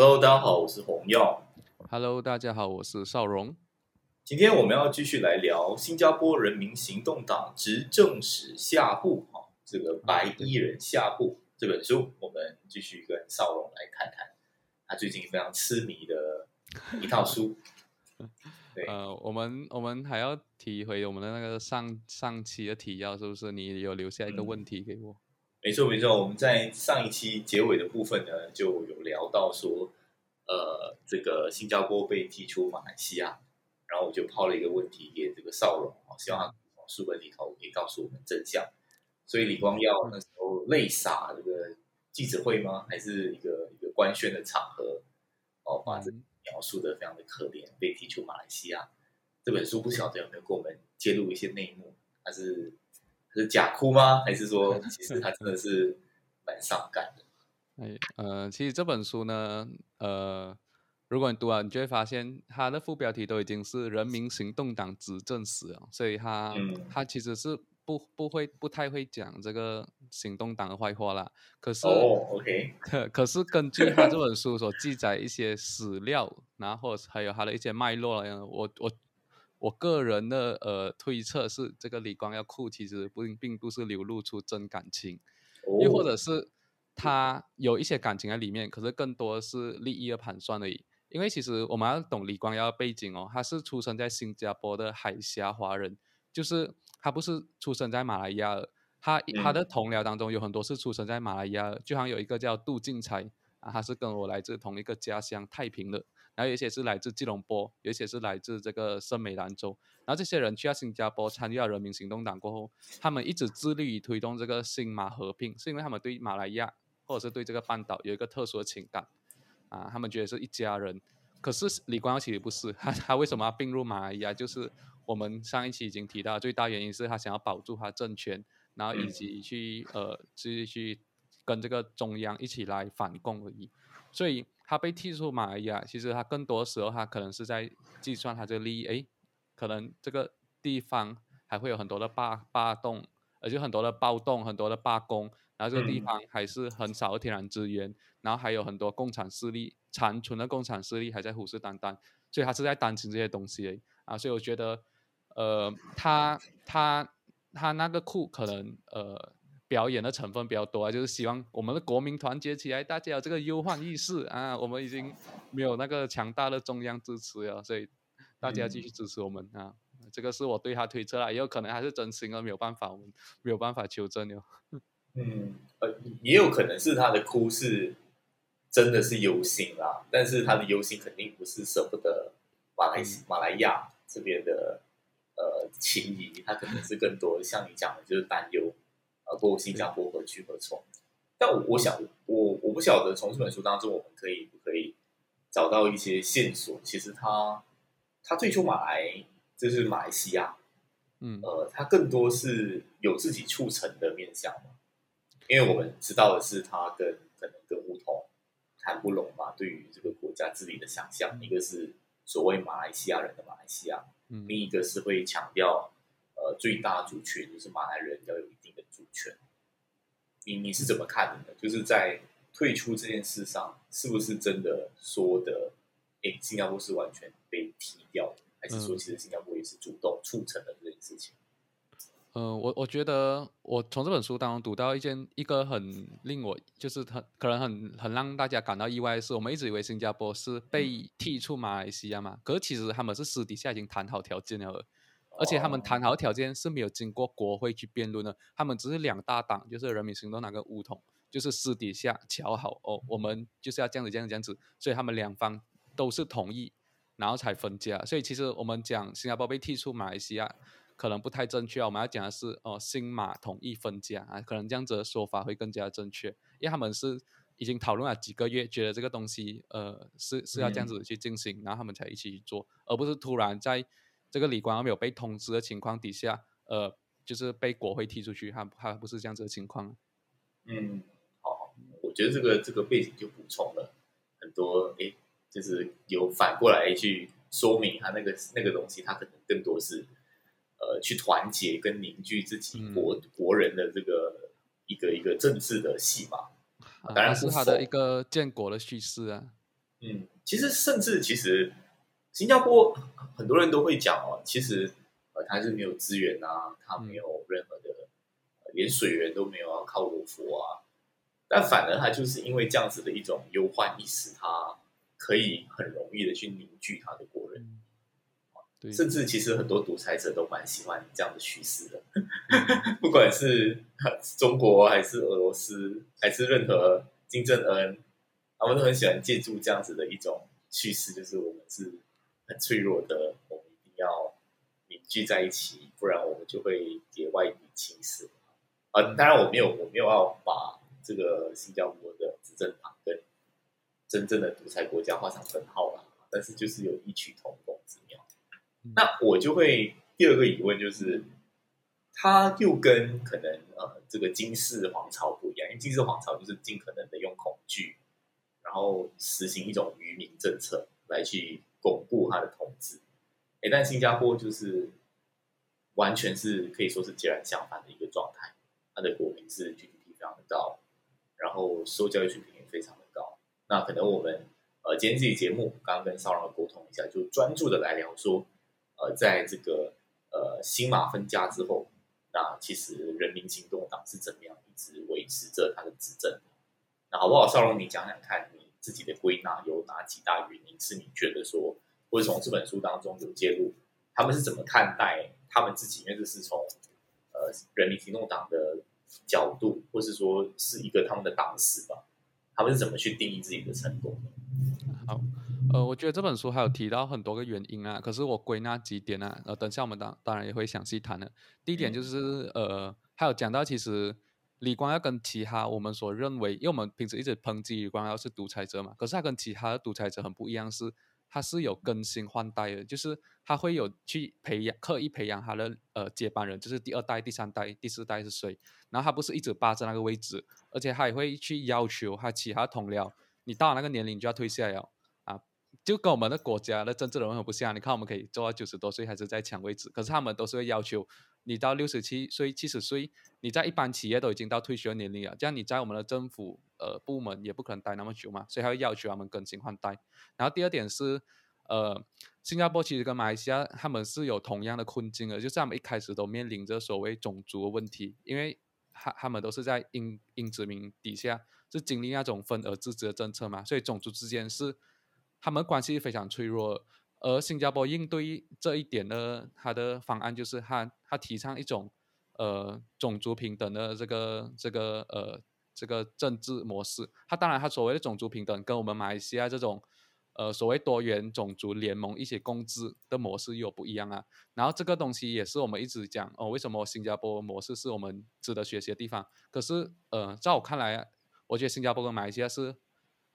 Hello，大家好，我是洪耀。Hello，大家好，我是邵荣。今天我们要继续来聊新加坡人民行动党执政史下部哈，这个白衣人下部这本书，我们继续跟邵荣来谈谈他最近非常痴迷的一套书。对，呃，我们我们还要提回我们的那个上上期的提要，是不是？你有留下一个嗯问题给我？没错没错，我们在上一期结尾的部分呢，就有聊到说，呃，这个新加坡被踢出马来西亚，然后我就抛了一个问题给这个少龙啊希望他从书本里头可以告诉我们真相。所以李光耀那时候泪洒这个记者会吗？还是一个一个官宣的场合？哦，把这嗯描述的非常的可怜，被踢出马来西亚。这本书不晓得有没有给我们揭露一些内幕？它是它是假哭吗？还是说 其实他真的是蛮伤感的？哎，呃，其实这本书呢，呃，如果你读完，你就会发现它的副标题都已经是“人民行动党执政史”了，所以它、嗯它其实是不不会不太会讲这个行动党的坏话啦。可是哦，OK，可 可是根据他这本书所记载一些史料，然后还有他的一些脉络呢，我我我个人的呃推测是，这个李光耀哭其实不并不是流露出真感情，哦又或者是他有一些感情在里面，可是更多是利益的盘算而已。因为其实我们要懂李光耀的背景哦，他是出生在新加坡的海峡华人，就是他不是出生在马来亚的，他他的同僚当中有很多是出生在马来亚的，就好像有一个叫杜进才啊，他是跟我来自同一个家乡太平的，然后有一些是来自吉隆坡，有一些是来自这个圣美兰州，然后这些人去到新加坡参与了人民行动党过后，他们一直致力于推动这个新马合并，是因为他们对马来亚或者是对这个半岛有一个特殊的情感啊，他们觉得是一家人。可是李光耀其实不是，他他为什么要并入马来亚？就是我们上一期已经提到，最大原因是他想要保住他政权，然后以及去呃，去去跟这个中央一起来反共而已。所以他被踢出马来亚，其实他更多时候他可能是在计算他这个利益，诶，可能这个地方还会有很多的罢罢动，而且很多的暴动，很多的罢工，然后这个地嗯。方还是很少的天然资源，然后还有很多共产势力残存的共产势力还在虎视眈眈，所以他是在担心这些东西啊，所以我觉得，呃，他他他那个库可能呃表演的成分比较多啊，就是希望我们的国民团结起来，大家有这个忧患意识啊，我们已经没有那个强大的中央支持了，所以大家继续支持我们啊。这个是我对他推测啦，也有可能还是真心的，没有办法，我们没有办法求证哟。嗯，呃，也有可能是他的哭是真的是忧心啦，但是他的忧心肯定不是舍不得马来西马来亚这边的呃情谊，他可能是更多像你讲的，就是担忧呃，过新加坡何去何从。但我我想，我我不晓得从这本书当中，我们可以不可以找到一些线索。其实他他最初马来，就是马来西亚，嗯呃，他更多是有自己促成的面向嘛，因为我们知道的是他跟可能跟乌统谈不拢嘛，对于这个国家治理的想象，一个是所谓马来西亚人的马来西亚，嗯另一个是会强调呃最大族群就是马来人要有主权。你你是怎么看的呢？就是在退出这件事上，是不是真的说的，诶，新加坡是完全被踢掉的，还是说嗯其实新加坡也是主动促成了这件事情？嗯，我我觉得我从这本书当中读到一件一个很令我就是很可能很很让大家感到意外的是，我们一直以为新加坡是被踢出马来西亚嘛，可是其实他们是私底下已经谈好条件了的，而且他们谈好条件是没有经过国会去辩论的，他们只是两大党，就是人民行动党跟乌统，就是私底下瞧好哦，我们就是要这样子这样子这样子，所以他们两方都是同意，然后才分家。所以其实我们讲新加坡被踢出马来西亚。可能不太正确啊，我们要讲的是哦，新马同意分家啊，可能这样子的说法会更加正确，因为他们是已经讨论了几个月，觉得这个东西呃是是要这样子去进行，然后他们才一起去做，而不是突然在这个李光耀没有被通知的情况底下，呃，就是被国会踢出去，他他不是这样子的情况。嗯，好，我觉得这个这个背景就补充了很多，诶，就是有反过来去说明他那个那个东西，他可能更多是呃去团结跟凝聚自己嗯国、国人的这个一个一个政治的戏码。啊当然是他的一个建国的叙事啊。嗯，其实甚至其实新加坡很多人都会讲哦，其实呃它是没有资源啊，它没有任何的，连水源都没有，啊靠罗佛啊。但反而它就是因为这样子的一种忧患意识，它可以很容易的去凝聚它的国人。甚至其实很多独裁者都蛮喜欢这样的趋势的，不管是中国还是俄罗斯，还是任何金正恩，他们都很喜欢借助这样子的一种趋势，就是我们是很脆弱的，我们一定要凝聚在一起，不然我们就会给外敌侵蚀。啊，当然我没有，我没有要把这个新加坡的执政党跟真正的独裁国家画上等号了，但是就是有异曲同工之妙。那我就会第二个疑问就是，他又跟可能呃这个金氏皇朝不一样，因为金氏皇朝就是尽可能的用恐惧，然后实行一种愚民政策来去巩固他的统治。哎，但新加坡就是完全是可以说是截然相反的一个状态，他的国民是 GDP 非常的高，然后受教育水平也非常的高。那可能我们呃今天这期节目刚刚跟邵荣沟通一下，就专注的来聊说。呃，在这个呃新马分家之后，那其实人民行动党是怎么样一直维持着他的执政？那好不好？邵荣，你讲讲看自己的归纳有哪几大原因是你觉得说，或者从这本书当中有揭露，他们是怎么看待他们自己？因为这是从呃人民行动党的角度，或是说是一个他们的党史吧？他们是怎么去定义自己的成功的？好。呃，我觉得这本书还有提到很多个原因啊，可是我归纳几点啊，呃，等下我们当当然也会详细谈的。第一点就是，呃，还有讲到其实李光耀跟其他我们所认为，因为我们平时一直抨击李光耀是独裁者嘛，可是他跟其他的独裁者很不一样，是他是有更新换代的，就是他会有去培养、刻意培养他的呃接班人，就是第二代、第三代、第四代是谁，然后他不是一直霸着那个位置，而且他也会去要求他其他同僚，你到了那个年龄就要退下了啊。就跟我们的国家的政治人物很不像，你看我们可以做到九十多岁还是在抢位置，可是他们都是会要求你到六十七岁、七十岁，你在一般企业都已经到退休年龄了，这样你在我们的政府呃部门也不可能待那么久嘛，所以他会要求他们更新换代。然后第二点是，呃，新加坡其实跟马来西亚他们是有同样的困境的，就是他们一开始都面临着所谓种族的问题，因为他他们都是在英英殖民底下是经历那种分而治之的政策嘛，所以种族之间是。他们关系非常脆弱，而新加坡应对这一点呢，他的方案就是他他提倡一种呃种族平等的这个这个呃这个政治模式。他当然他所谓的种族平等跟我们马来西亚这种呃所谓多元种族联盟一起共治的模式又不一样啊。然后这个东西也是我们一直讲哦，为什么新加坡模式是我们值得学习的地方？可是呃，在我看来，我觉得新加坡跟马来西亚是。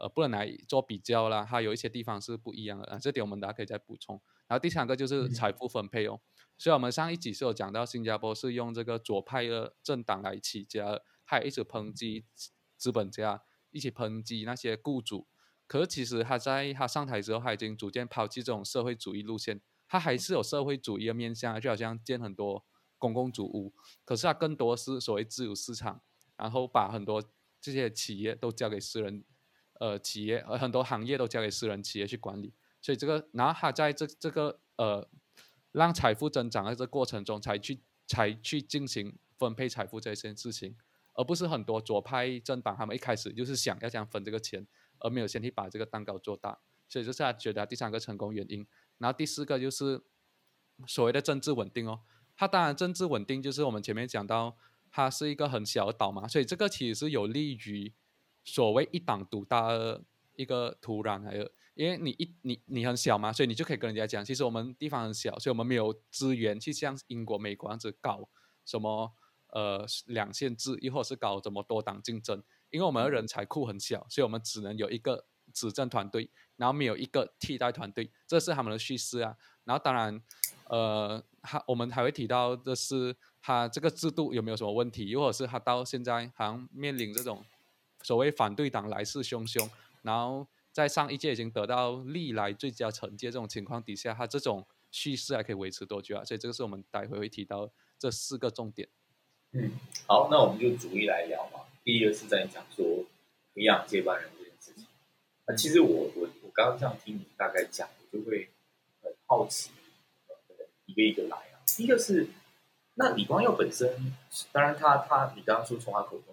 呃，不能来做比较啦，它有一些地方是不一样的啊，这点我们大家可以再补充。然后第三个就是财富分配哦，所以我们上一集是有讲到新加坡是用这个左派的政党来起家，还一直抨击资本家，一起抨击那些雇主。可是其实他在他上台之后，他已经逐渐抛弃这种社会主义路线，他还是有社会主义的面向，就好像建很多公共主屋，可是他更多是所谓自由市场，然后把很多这些企业都交给私人。呃，企业呃很多行业都交给私人企业去管理，所以这个，然后他在这这个呃让财富增长的这过程中，才去才去进行分配财富这件事情，而不是很多左派政党他们一开始就是想要这样分这个钱，而没有先去把这个蛋糕做大，所以这是他觉得第三个成功原因。然后第四个就是所谓的政治稳定哦，他当然政治稳定就是我们前面讲到，它是一个很小的岛嘛，所以这个其实是有利于。所谓一党独大的一个土壤，还有因为你一你你很小嘛，所以你就可以跟人家讲，其实我们地方很小，所以我们没有资源去像英国、美国这样子搞什么呃两线制，亦或是搞什么多党竞争，因为我们的人才库很小，所以我们只能有一个执政团队，然后没有一个替代团队，这是他们的叙事啊。然后当然，呃，他我们还会提到的是他这个制度有没有什么问题，又或者是他到现在好像面临这种。所谓反对党来势汹汹，然后在上一届已经得到历来最佳成绩这种情况底下，他这种叙事还可以维持多久啊？所以这个是我们待会会提到这四个重点。嗯，好，那我们就逐一来聊嘛。第一个是在讲说培养接班人这件事情。啊，其实我我我刚刚这样听你大概讲，我就会很好奇，呃，一个一个来啊。一个是，那李光耀本身，当然他他，你刚刚说从他口中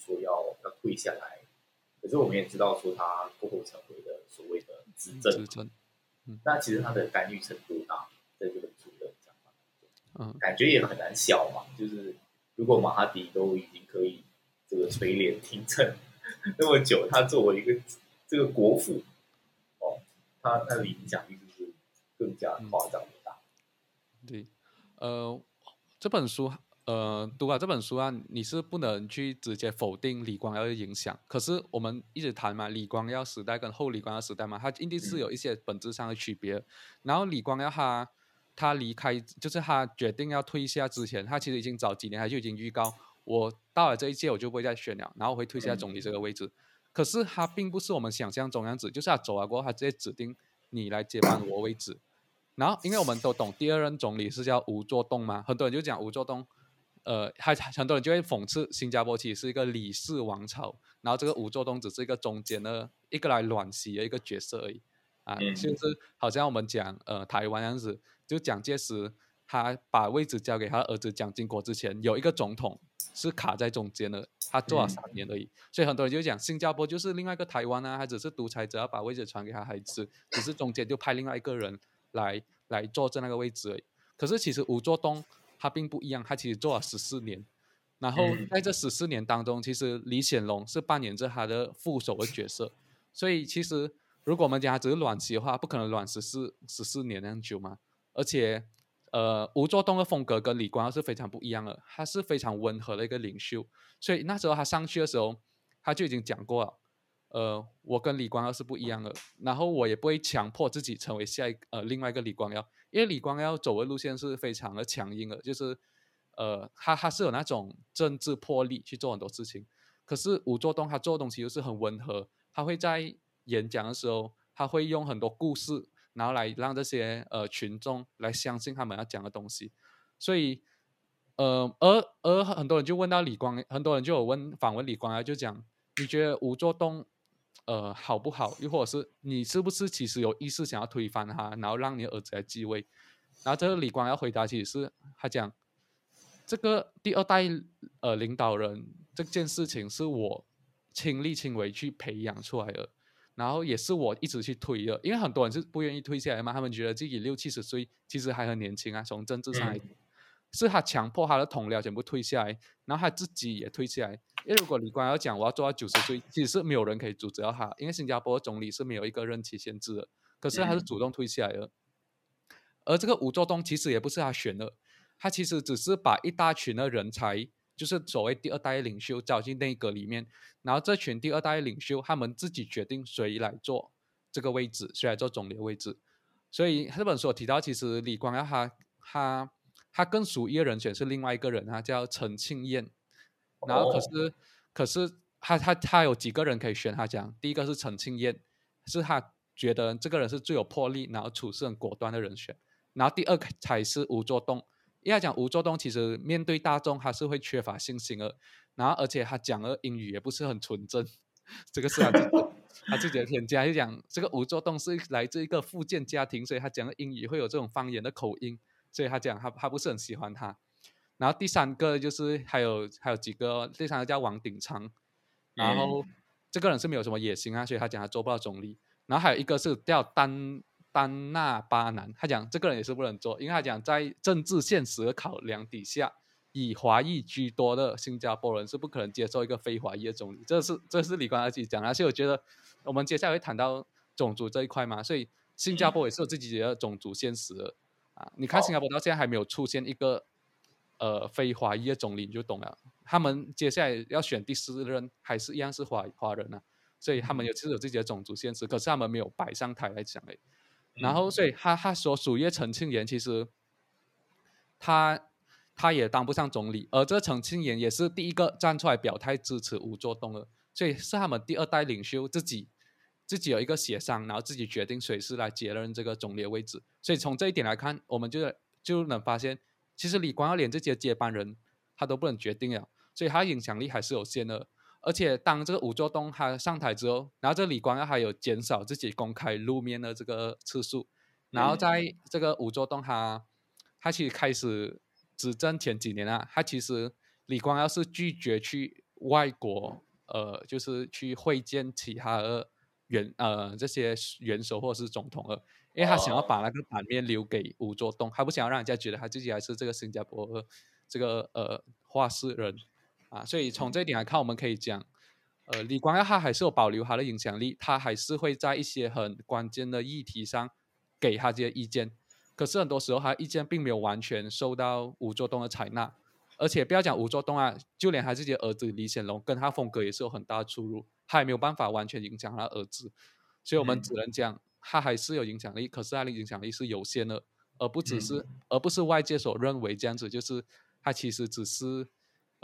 说要要退下来，可是我们也知道说他过后成为了所谓的执政，那其实他的干预程度大，在这本书的讲法嗯，感觉也很难小嘛。就是如果马哈迪都已经可以这个垂帘听政那么久，他作为一个这个国父，哦，他他的影响力就是更加夸张的大。对，呃，这本书，呃，读了这本书啊，你是不能去直接否定李光耀的影响。可是我们一直谈嘛，李光耀时代跟后李光耀时代嘛，它一定是有一些本质上的区别。然后李光耀他他离开，就是他决定要退下之前，他其实已经早几年他就已经预告，我到了这一届我就不会再选了，然后会退下总理这个位置。可是他并不是我们想象中样子，就是他走了过后，他直接指定你来接班我位置。然后，因为我们都懂，第二任总理是叫吴作栋嘛，很多人就讲吴作栋，呃，还很多人就会讽刺新加坡其实是一个李氏王朝，然后这个吴作栋只是一个中间的一个来暖席的一个角色而已，啊，就是。好像我们讲呃台湾样子，就蒋介石他把位置交给他儿子蒋经国之前，有一个总统是卡在中间的，他做了三年而已，所以很多人就讲新加坡就是另外一个台湾啊，他只是独裁者要把位置传给他孩子，只是中间就派另外一个人。来来坐镇那个位置而已，可是其实吴作东他并不一样，他其实做了十四年，然后在这十四年当中，其实李显龙是扮演着他的副手的角色，所以其实如果我们讲他只是软席的话，不可能软十四十四年那样久嘛。而且，呃，吴作栋的风格跟李光耀是非常不一样的，他是非常温和的一个领袖，所以那时候他上去的时候，他就已经讲过了。呃，我跟李光耀是不一样的，然后我也不会强迫自己成为下一呃另外一个李光耀，因为李光耀走的路线是非常的强硬的，就是呃他他是有那种政治魄力去做很多事情，可是吴作栋他做的东西又是很温和，他会在演讲的时候，他会用很多故事，然后来让这些呃群众来相信他们要讲的东西，所以呃而而很多人就问到李光，很多人就有问访问李光耀，就讲你觉得吴作栋。呃，好不好？又或者是你是不是其实有意识想要推翻他，然后让你儿子来继位？然后这个李光耀回答，其实是他讲这个第二代呃领导人这件事情是我亲力亲为去培养出来的，然后也是我一直去推的。因为很多人是不愿意退下来嘛，他们觉得自己六七十岁其实还很年轻啊，从政治上来。是他强迫他的同僚全部退下来，然后他自己也退下来。因为如果李光耀讲我要做到九十岁，其实是没有人可以阻止到他，因为新加坡总理是没有一个任期限制的。可是他是主动退下来的。而这个吴作东其实也不是他选的，他其实只是把一大群的人才，就是所谓第二代领袖招进内阁里面，然后这群第二代领袖他们自己决定谁来做这个位置，谁来做总理位置。所以这本书提到，其实李光耀他他。他更属于的人选是另外一个人，他叫陈庆燕。然后可是，可是他他他有几个人可以选？他讲第一个是陈庆燕，是他觉得这个人是最有魄力，然后处事很果断的人选。然后第二个才是吴作栋，因为讲吴作栋其实面对大众他是会缺乏信心的。然后而且他讲的英语也不是很纯正，这个是他他自己的添加。就讲这个吴作栋是来自一个福建家庭，所以他讲的英语会有这种方言的口音。所以他讲他他不是很喜欢他，然后第三个就是还有还有几个，第三个叫王鼎昌，然后这个人是没有什么野心啊，所以他讲他做不到总理。然后还有一个是叫丹丹纳巴南，他讲这个人也是不能做，因为他讲在政治现实的考量底下，以华裔居多的新加坡人是不可能接受一个非华裔的总理。这是这是李光耀自己讲的，而且我觉得我们接下来会谈到种族这一块嘛，所以新加坡也是有自己的种族现实的。你看新加坡到现在还没有出现一个呃非华裔的总理，你就懂了。他们接下来要选第四任，还是一样是华华人啊，所以他们有是有自己的种族限制，可是他们没有摆上台来讲诶。然后，所以他他说属于陈庆炎，其实他他也当不上总理，而这陈庆炎也是第一个站出来表态支持吴作栋的，所以是他们第二代领袖自己。自己有一个协商，然后自己决定谁是来接任这个总理的位置。所以从这一点来看，我们就就能发现，其实李光耀连自己的接班人他都不能决定了，所以他影响力还是有限的。而且当这个吴作东他上台之后，然后这李光耀还有减少自己公开露面的这个次数，然后在这个吴作东他他其实开始执政前几年啊，他其实李光耀是拒绝去外国，呃，就是去会见其他的元呃这些元首或者是总统了，因为他想要把那个版面留给吴作东，他不想要让人家觉得他自己还是这个新加坡这个呃话事人。啊，所以从这一点来看，我们可以讲，呃，李光耀他还是有保留他的影响力，他还是会在一些很关键的议题上给他这些意见。可是很多时候，他意见并没有完全受到吴作东的采纳，而且不要讲吴作东啊，就连他自己的儿子李显龙跟他风格也是有很大出入，他也没有办法完全影响他儿子。所以我们只能讲，他还是有影响力，可是他的影响力是有限的，而不只是，而不是外界所认为这样子，就是他其实只是。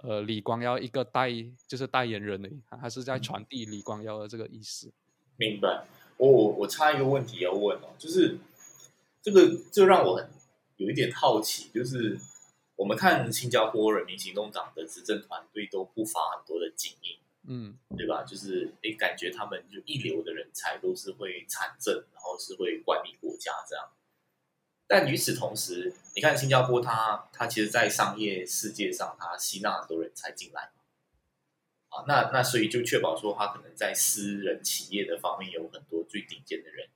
呃，李光耀一个代就是代言人而已，他是在传递李光耀的这个意思。明白。我我我插一个问题要问哦，就是这个这让我很有一点好奇，就是我们看新加坡人民行动党的执政团队都不乏很多的精英，嗯，对吧？就是你感觉他们就一流的人才都是会参政，然后是会管理国家这样。但与此同时，你看新加坡，它它其实，在商业世界上，它吸纳很多人才进来，啊，那那所以就确保说，它可能在私人企业的方面有很多最顶尖的人，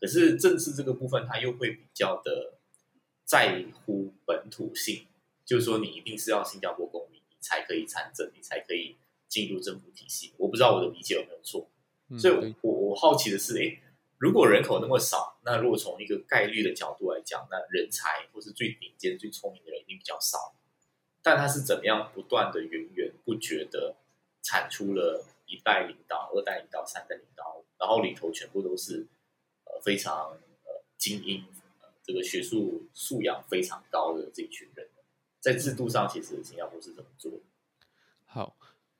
可是政治这个部分，它又会比较的在乎本土性，就是说，你一定是要新加坡公民，你才可以参政，你才可以进入政府体系。我不知道我的理解有没有错，所以我我好奇的是，哎。如果人口那么少，那如果从一个概率的角度来讲，那人才或是最顶尖、最聪明的人一定比较少。但他是怎么样不断的源源不绝的产出了一代领导、二代领导、三代领导，然后里头全部都是呃非常呃精英，这个学术素养非常高的这一群人，在制度上其实新加坡是怎么做？好。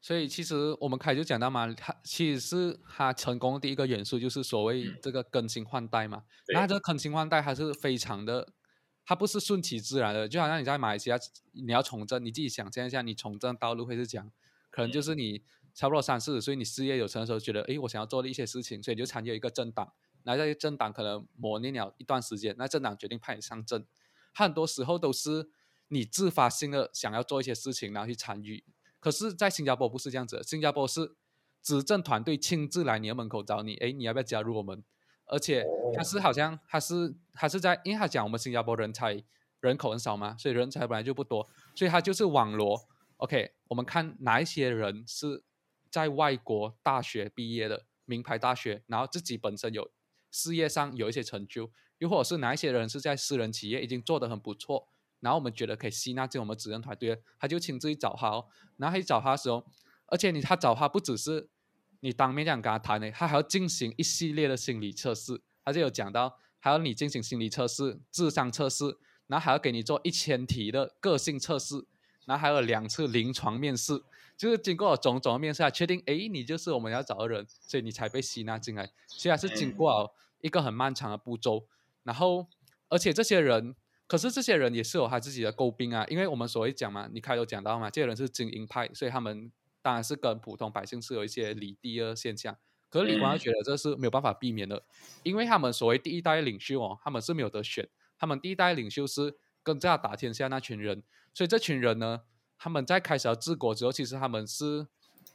所以其实我们开始讲到嘛，它其实是它成功的第一个元素，就是所谓这个更新换代嘛。那这个更新换代还是非常的，它不是顺其自然的。就好像你在马来西亚，你要从政，你自己想象一下，你从政道路会是讲，可能就是你差不多三四十岁，你事业有成的时候，觉得诶，我想要做的一些事情，所以就参与一个政党。那在政党可能磨练了一段时间，那政党决定派你上阵。很多时候都是你自发性的想要做一些事情，然后去参与。可是，在新加坡不是这样子，新加坡是执政团队亲自来你的门口找你，哎，你要不要加入我们？而且他是好像他是他是在，因为他讲我们新加坡人才人口很少嘛，所以人才本来就不多，所以他就是网罗。OK，我们看哪一些人是在外国大学毕业的名牌大学，然后自己本身有事业上有一些成就，又或者是哪一些人是在私人企业已经做得很不错。然后我们觉得可以吸纳进我们执政团队，他就亲自去找他哦。然后去找他的时候，而且你他找他不只是你当面这样跟他谈的，他还要进行一系列的心理测试。他就有讲到，还要你进行心理测试、智商测试，然后还要给你做一千题的个性测试，然后还有两次临床面试，就是经过种种的面试，确定哎你就是我们要找的人，所以你才被吸纳进来。虽然是经过一个很漫长的步骤，然后而且这些人。可是这些人也是有他自己的诟病啊，因为我们所谓讲嘛，你开头讲到嘛，这些人是精英派，所以他们当然是跟普通百姓是有一些离地的现象。可是李光觉得这是没有办法避免的，因为他们所谓第一代领袖哦，他们是没有得选，他们第一代领袖是跟这样打天下那群人，所以这群人呢，他们在开始要治国之后，其实他们是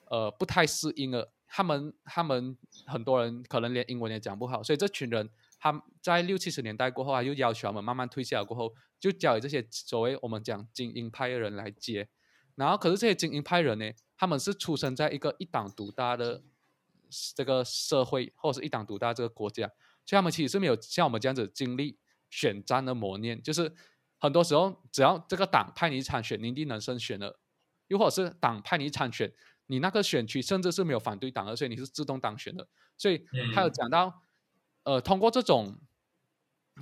呃不太适应的，他们他们很多人可能连英文也讲不好，所以这群人。他在六七十年代过后啊，又要求他们慢慢退下过后，就交给这些所谓我们讲精英派的人来接。然后，可是这些精英派人呢，他们是出生在一个一党独大的这个社会，或者是一党独大这个国家，所以他们其实是没有像我们这样子经历选战的磨练。就是很多时候，只要这个党派你参选，你一定能胜选的；又或者是党派你参选，你那个选区甚至是没有反对党的，所以你是自动当选的。所以他有讲到。呃，通过这种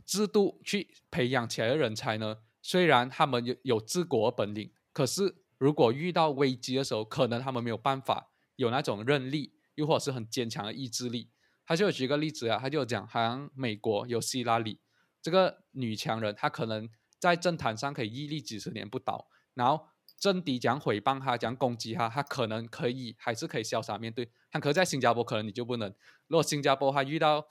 制度去培养起来的人才呢，虽然他们有有治国本领，可是如果遇到危机的时候，可能他们没有办法有那种韧力，又或者是很坚强的意志力。他就举个例子啊，他就讲，好像美国有希拉里这个女强人，她可能在政坛上可以屹立几十年不倒，然后政敌讲诽谤她，讲攻击她，她可能可以还是可以潇洒面对。但可在新加坡，可能你就不能。如果新加坡他遇到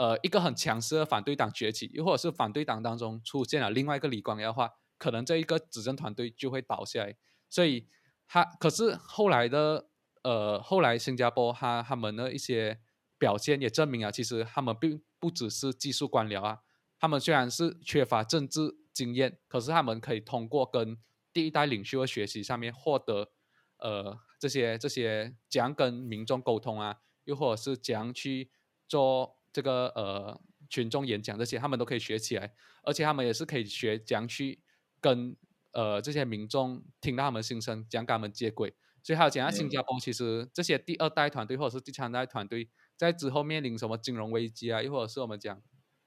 呃一个很强势的反对党崛起，又或者是反对党当中出现了另外一个李光耀的话，可能这一个执政团队就会倒下来。所以他可是后来的呃后来新加坡他他们的一些表现也证明啊，其实他们并不只是技术官僚啊，他们虽然是缺乏政治经验，可是他们可以通过跟第一代领袖的学习上面获得，呃，这些这些怎样跟民众沟通啊，又或者是怎样去做这个呃群众演讲这些，他们都可以学起来，而且他们也是可以学怎样去跟呃这些民众听到他们心声，怎样跟他们接轨。所以还有讲到新加坡，其实这些第二代团队或者是第三代团队，在之后面临什么金融危机啊，又或者是我们讲。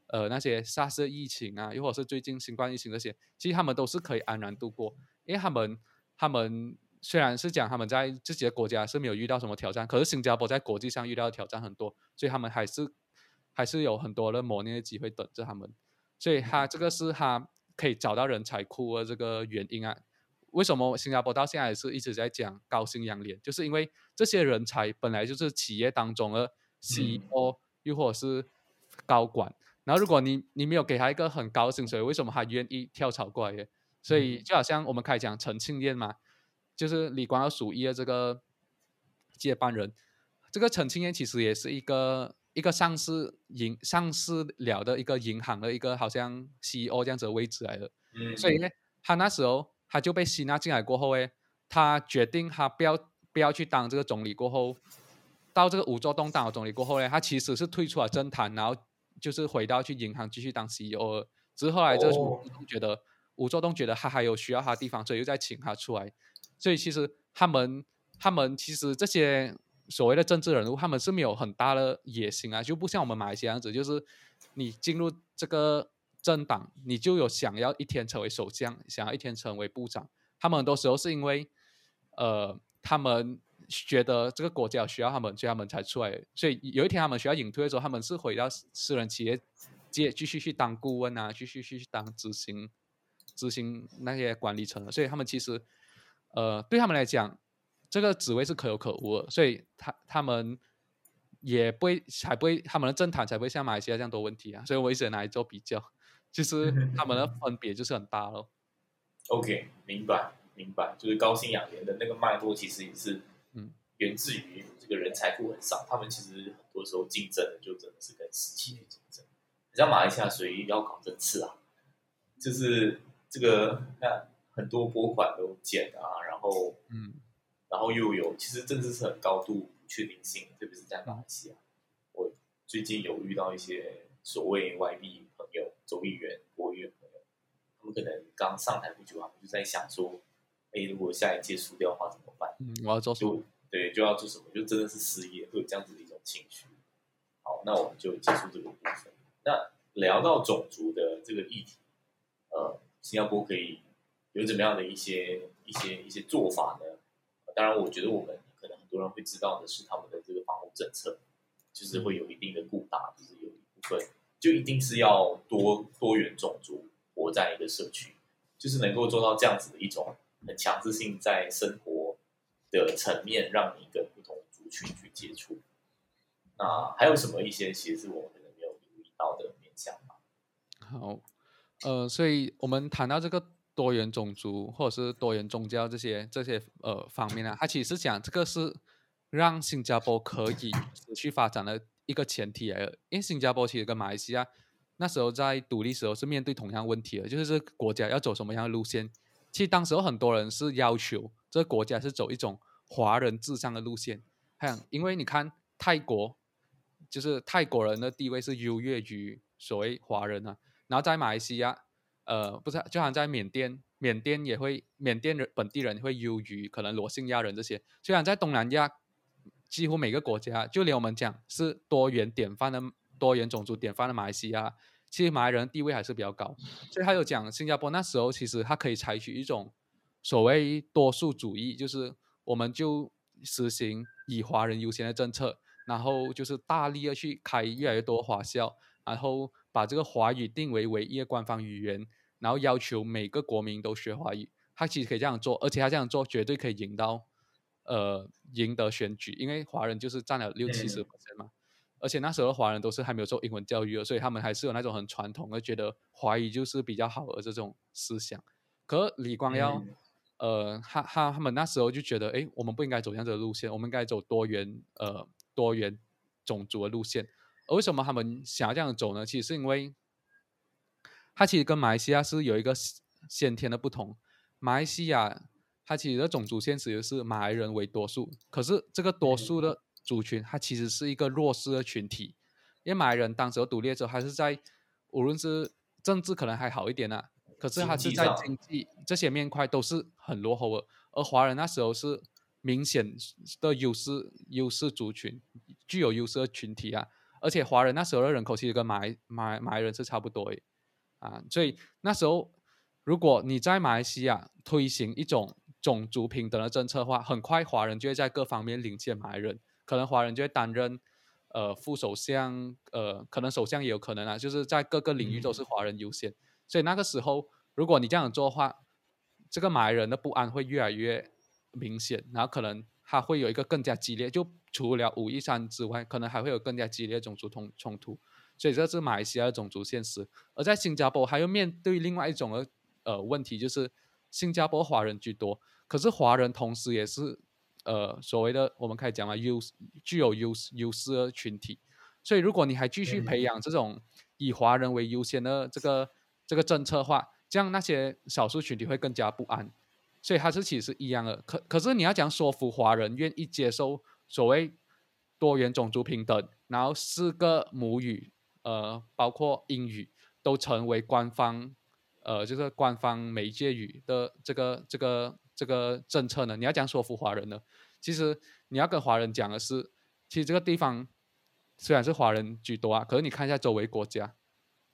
呃，那些沙士疫情啊，又或者是最近新冠疫情这些，其实他们都是可以安然度过，因为他们他们虽然是讲他们在自己的国家是没有遇到什么挑战，可是新加坡在国际上遇到的挑战很多，所以他们还是还是有很多的磨练的机会等着他们，所以他这个是他可以找到人才库的这个原因啊。为什么新加坡到现在也是一直在讲高薪养廉，就是因为这些人才本来就是企业当中的 CEO，又或者是高管。然后，如果你你没有给他一个很高的薪水，为什么他愿意跳槽过来？所以就好像我们开讲陈庆燕嘛，就是李光耀属意的这个接班人。这个陈庆燕其实也是一个一个上市银上市了的一个银行的一个好像 CEO 这样子的位置来的。嗯。所以呢，他那时候他就被吸纳进来过后，诶，他决定他不要不要去当这个总理。过后到这个吴作东当了总理过后呢，他其实是退出了政坛，然后。就是回到去银行继续当 CEO，之后来这吴觉得吴作栋觉得他还有需要他的地方，所以又再请他出来。所以其实他们他们其实这些所谓的政治人物，他们是没有很大的野心啊，就不像我们马来西亚这样子，就是你进入这个政党，你就有想要一天成为首相，想要一天成为部长。他们很多时候是因为呃他们。觉得这个国家需要他们，所以他们才出来。所以有一天他们需要隐退的时候，他们是回到私人企业接继续去当顾问啊，继续去当执行执行那些管理层。所以他们其实呃，对他们来讲，这个职位是可有可无的。所以他他们也不会，才不会他们的政坛才不会像马来西亚这样多问题啊。所以我一直拿来做比较，其实 他们的分别就是很大咯。OK，明白明白，就是高薪养廉的那个脉络，其实也是。源自于这个人才库很少，他们其实很多时候竞争的就真的是跟实际去竞争。你像马来西亚随意要考政次啊，就是这个那很多拨款都减啊，然后嗯，然后又有其实政治是很高度不确定性，特别是在马来西亚。我最近有遇到一些所谓外币朋友、州议员、国议员朋友，他们可能刚上台不久他们，就在想说，哎，如果下一届输掉的话怎么办？嗯，我要做什么？对，就要做什么，就真的是失业，会有这样子的一种情绪。好，那我们就结束这个部分。那聊到种族的这个议题，呃，新加坡可以有怎么样的一些一些一些做法呢？当然，我觉得我们可能很多人会知道的是他们的这个防护政策，就是会有一定的固大，就是有一部分就一定是要多多元种族活在一个社区，就是能够做到这样子的一种很强制性在生活。的层面，让你跟不同族群去接触。那还有什么一些其实是我们可能没有留意到的面向吗？好，呃，所以我们谈到这个多元种族或者是多元宗教这些这些呃方面呢，它其实是讲这个是让新加坡可以持续发展的一个前提来的。因为新加坡其实跟马来西亚那时候在独立时候是面对同样问题的，就是这国家要走什么样的路线。其实当时有很多人是要求。这个国家是走一种华人至上的路线，还因为你看泰国，就是泰国人的地位是优越于所谓华人啊。然后在马来西亚，呃，不是，就好像在缅甸，缅甸也会，缅甸人本地人会优于可能罗兴亚人这些。虽然在东南亚，几乎每个国家，就连我们讲是多元典范的多元种族典范的马来西亚，其实马来人地位还是比较高。所以他有讲新加坡那时候其实他可以采取一种。所谓多数主义，就是我们就实行以华人优先的政策，然后就是大力的去开越来越多华校，然后把这个华语定为唯一的官方语言，然后要求每个国民都学华语，他其实可以这样做，而且他这样做绝对可以赢到，呃，赢得选举，因为华人就是占了六七十嗯嘛。而且那时候的华人都是还没有受英文教育的，所以他们还是有那种很传统的，觉得华语就是比较好的这种思想。可李光耀，嗯呃，他他他们那时候就觉得，哎，我们不应该走这样子的路线，我们应该走多元呃多元种族的路线。而为什么他们想要这样走呢？其实是因为，它其实跟马来西亚是有一个先先天的不同。马来西亚它其实的种族线其实是马来人为多数，可是这个多数的族群，它其实是一个弱势的群体。因为马来人当时候独立的时候，还是在无论是政治可能还好一点啊，可是他是在经济上经济这些面块都是很落后的。而华人那时候是明显的优势优势族群，具有优势的群体啊。而且华人那时候的人口其实跟马来马来马来人是差不多诶，啊，所以那时候如果你在马来西亚推行一种种族平等的政策的话，很快华人就会在各方面领先马来人，可能华人就会担任呃副首相，呃，可能首相也有可能啊，就是在各个领域都是华人优先。所以那个时候，如果你这样做的话，这个马来人的不安会越来越明显，然后可能他会有一个更加激烈，就除了武夷山之外，可能还会有更加激烈的种族冲冲突。所以这是马来西亚的种族现实。而在新加坡，还要面对另外一种的呃问题，就是新加坡华人居多，可是华人同时也是呃所谓的我们可以讲嘛优具有优优势的群体。所以如果你还继续嗯培养这种以华人为优先的这个这个政策的话，这样那些少数群体会更加不安。所以它是其实是一样的。可可是你要讲说服华人愿意接受所谓多元种族平等，然后四个母语，呃，包括英语都成为官方，呃，就是官方媒介语的这个这个这个政策呢？你要讲说服华人呢？其实你要跟华人讲的是，其实这个地方虽然是华人居多啊，可是你看一下周围国家，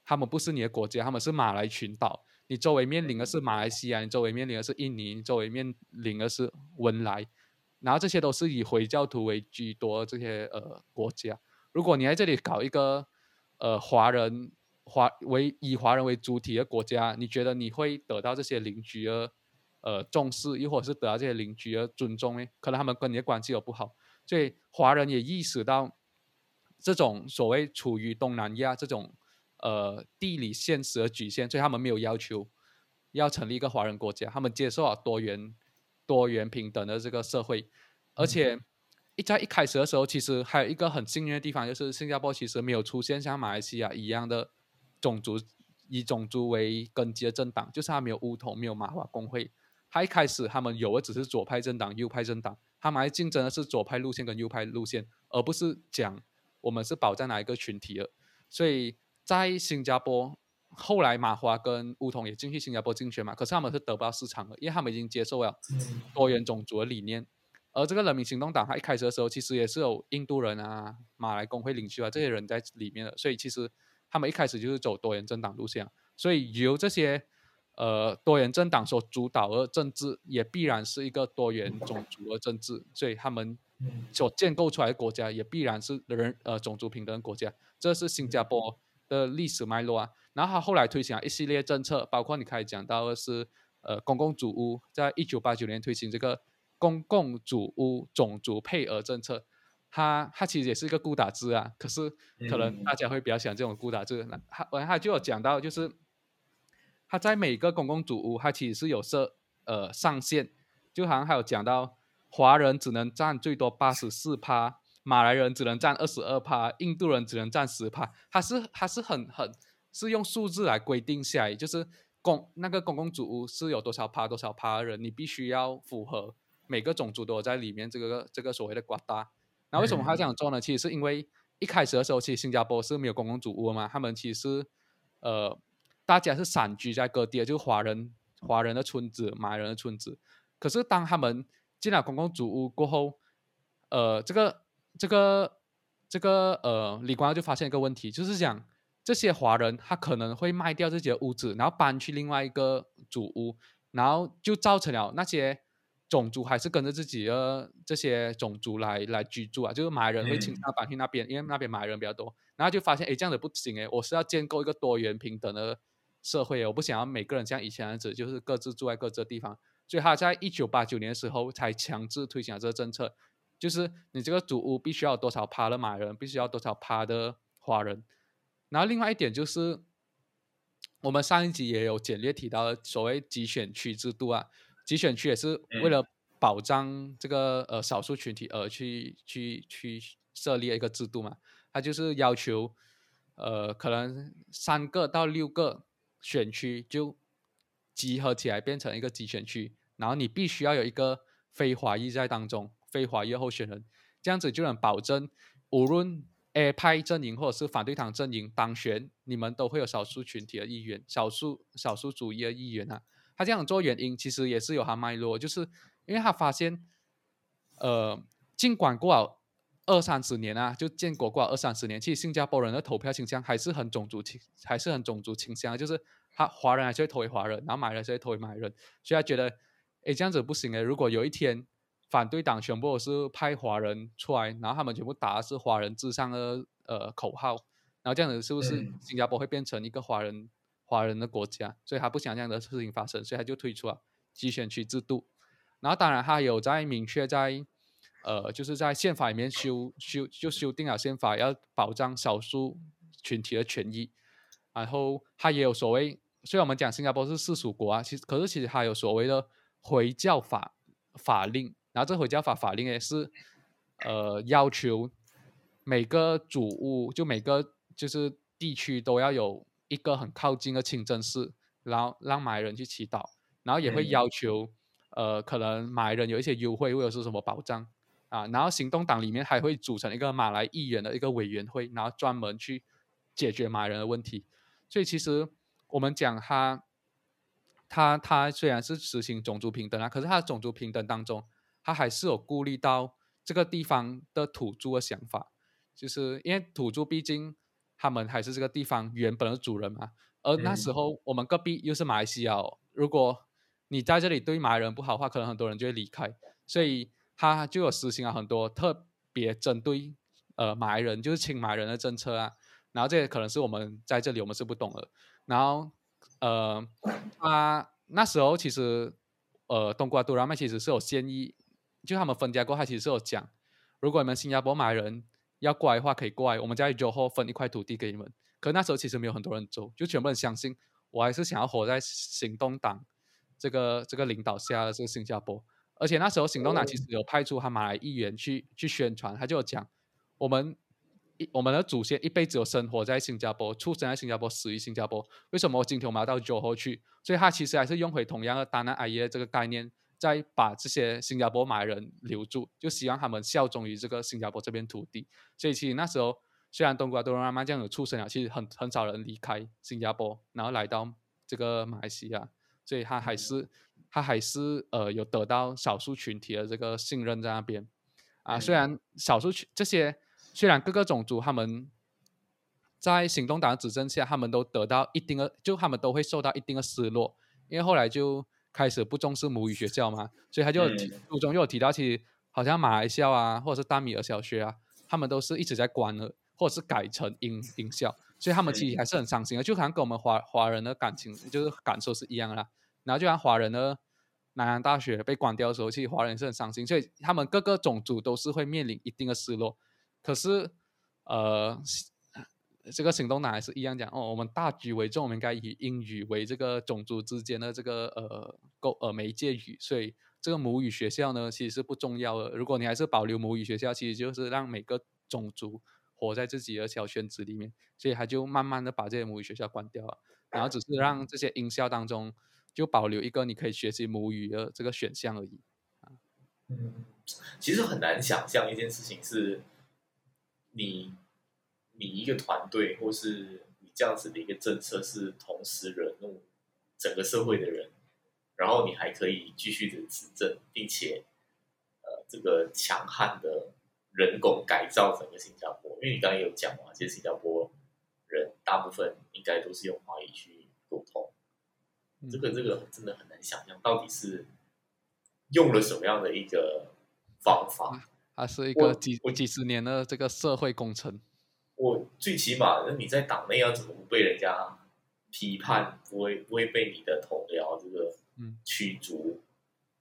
他们不是你的国家，他们是马来群岛。你周围面临的是马来西亚，你周围面临的是印尼，你周围面临的是文莱，然后这些都是以回教徒为居多的这些呃国家。如果你在这里搞一个呃华人华为以华人为主体的国家，你觉得你会得到这些邻居的呃重视，又或者是得到这些邻居的尊重呢？可能他们跟你的关系又不好，所以华人也意识到这种所谓处于东南亚这种呃地理现实的局限，所以他们没有要求要成立一个华人国家，他们接受了多元多元平等的这个社会，而且一在一开始的时候，其实还有一个很幸运的地方，就是新加坡其实没有出现像马来西亚一样的种族以种族为根基的政党，就是他没有乌统，没有马华工会。他一开始他们有的只是左派政党、右派政党，他们还竞争的是左派路线跟右派路线，而不是讲我们是保障哪一个群体的。所以在新加坡，后来马华跟乌统也进去新加坡竞选嘛，可是他们是得不到市场的，因为他们已经接受了嗯多元种族的理念。而这个人民行动党，它一开始的时候其实也是有印度人啊、马来工会领袖啊这些人在里面的，所以其实他们一开始就是走多元政党路线啊，所以由这些呃多元政党所主导的政治，也必然是一个多元种族的政治，所以他们嗯所建构出来的国家也必然是人呃种族平等的国家，这是新加坡的历史脉络啊。然后他后来推行了一系列政策，包括你开始讲到的是呃公共主屋，在一九八九年推行这个公共主屋种族配额政策。他他其实也是一个孤打制啊，可是可能嗯大家会比较喜欢这种孤打制。那他他就有讲到，就是他在每个公共主屋，他其实是有设呃上限，就好像还有讲到华人只能占最多八十四趴，马来人只能占二十二趴，印度人只能占十趴，它是它是很很是用数字来规定下来，就是公那个公共主屋是有多少趴多少趴的人，你必须要符合每个种族都有在里面这个这个所谓的瓜大。那为什么他这样做呢？其实是因为一开始的时候，其实新加坡是没有公共主屋的嘛，他们其实呃大家是散居在各地的，就是华人华人的村子、马来人的村子。可是当他们进了公共主屋过后，呃，这个这个这个呃，李光耀就发现一个问题，就是讲这些华人他可能会卖掉自己的屋子，然后搬去另外一个主屋，然后就造成了那些种族还是跟着自己的这些种族来来居住啊，就是马来人会倾向搬去那边，因为那边马来人比较多，然后就发现哎这样子不行哎，我是要建构一个多元平等的社会，我不想要每个人像以前那样子，就是各自住在各自的地方，所以他在一九八九年的时候才强制推行了这个政策，就是你这个祖屋必须要多少趴的马人，必须要多少趴的华人。然后另外一点就是，我们上一集也有简略提到的所谓集选区制度啊，集选区也是为了保障这个呃少数群体而去去去设立一个制度嘛，它就是要求呃可能三个到六个选区就集合起来变成一个集选区，然后你必须要有一个非华裔在当中，非华裔候选人，这样子就能保证无论。A 派阵营或者是反对党阵营当选，你们都会有少数群体的议员、少数少数主义的议员啊。他这样做原因其实也是有他脉络，就是因为他发现，呃，尽管过了二三十年啊，就建国过了二三十年，其实新加坡人的投票倾向还是很种族倾，还是很种族倾向，就是他华人还是会投给华人，然后马来人还是会投给马来人，所以他觉得，哎，这样子不行哎，如果有一天。反对党全部都是派华人出来，然后他们全部打的是华人至上的呃口号，然后这样子是不是新加坡会变成一个华人华人的国家？所以他不想这样的事情发生，所以他就推出了集选区制度。然后当然他有在明确在呃就是在宪法里面修修就修订了宪法，要保障少数群体的权益。然后他也有所谓，虽然我们讲新加坡是世俗国啊，其实可是其实他有所谓的回教法法令。然后这回教法法令也是，呃，要求每个主屋就每个就是地区都要有一个很靠近的清真寺，然后让马来人去祈祷。然后也会要求，呃，可能马来人有一些优惠或者是什么保障啊。然后行动党里面还会组成一个马来议员的一个委员会，然后专门去解决马来人的问题。所以其实我们讲他，他他虽然是实行种族平等啊，可是他的种族平等当中。他还是有顾虑到这个地方的土著的想法，就是因为土著毕竟他们还是这个地方原本的主人嘛。而那时候我们隔壁又是马来西亚，哦如果你在这里对马来人不好的话，可能很多人就会离开。所以他就有实行了很多特别针对呃马来人，就是亲马来人的政策啊。然后这也可能是我们在这里我们是不懂的。然后呃，他那时候其实呃东瓜杜拉麦其实是有建议。就他们分家过，他其实是有讲，如果你们新加坡买人要过来的话，可以过来，我们在酒后分一块土地给你们。可那时候其实没有很多人走，就全部人相信，我还是想要活在行动党这个这个领导下的这个新加坡。而且那时候行动党其实有派出他马来议员去去宣传，他就有讲，我们一我们的祖先一辈子有生活在新加坡，出生在新加坡，死于新加坡，为什么今天我们要到酒后去？所以他其实还是用回同样的达南阿耶这个概念。再把这些新加坡马来人留住，就希望他们效忠于这个新加坡这片土地。所以其实那时候，虽然东瓜多拉曼这样有出生了，其实很很少人离开新加坡，然后来到这个马来西亚。所以他还是他还是呃有得到少数群体的这个信任在那边啊。虽然少数群这些虽然各个种族他们在行动党的执政下，他们都得到一定的，就他们都会受到一定的失落，因为后来就。开始不重视母语学校嘛，所以他就书中又有提到，其实好像马来西亚啊，或者是大米尔小学啊，他们都是一直在关了，或者是改成英英校，所以他们其实还是很伤心的，就好像跟我们华华人的感情就是感受是一样的。然后就像华人的南洋大学被关掉的时候，其实华人是很伤心，所以他们各个种族都是会面临一定的失落。可是，呃。这个行动党还是一样讲哦，我们大局为重，我们应该以英语为这个种族之间的这个呃沟呃媒介语，所以这个母语学校呢其实是不重要的。如果你还是保留母语学校，其实就是让每个种族活在自己的小圈子里面，所以他就慢慢的把这些母语学校关掉了，然后只是让这些音校当中就保留一个你可以学习母语的这个选项而已。嗯，其实很难想象一件事情是，你。你一个团队，或是你这样子的一个政策，是同时惹怒整个社会的人，然后你还可以继续的执政，并且，呃，这个强悍的人工改造整个新加坡。因为你刚刚有讲嘛，其实新加坡人大部分应该都是用华语去沟通，这个这个真的很难想象，到底是用了什么样的一个方法？它是一个几几十年的这个社会工程。我最起码，那你在党内要怎么不被人家批判，不会不会被你的同僚这个驱逐，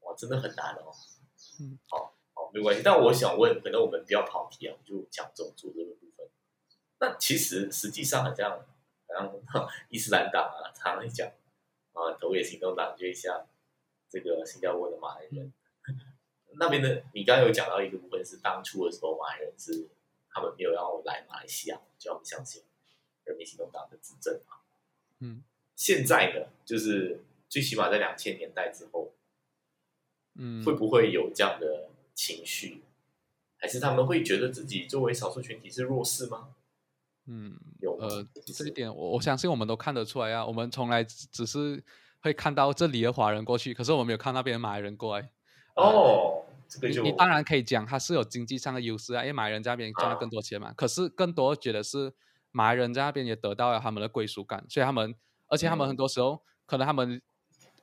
哇真的很难哦。嗯，好，好，没关系。但我想问，可能我们不要跑题啊，就讲种族这个部分。那其实实际上好像好像伊斯兰党啊，常常讲啊，投给行动党就像这个新加坡的马来人。那边的，你刚刚有讲到一个部分是当初的时候，马来人是他们没有要来马来西亚，就要相信人民行动党的执政嘛。嗯，现在呢，就是最起码在两千年代之后，嗯，会不会有这样的情绪？还是他们会觉得自己作为少数群体是弱势吗？嗯，有吗呃，这一点我我相信我们都看得出来啊。我们从来只只是会看到这里的华人过去，可是我们没有看那边的马来人过来。哦，这个就你你当然可以讲它是有经济上的优势啊，因为马来人在那边赚了啊更多钱嘛。可是更多觉得是马来人在那边也得到了他们的归属感，所以他们，而且他们嗯很多时候、可能他们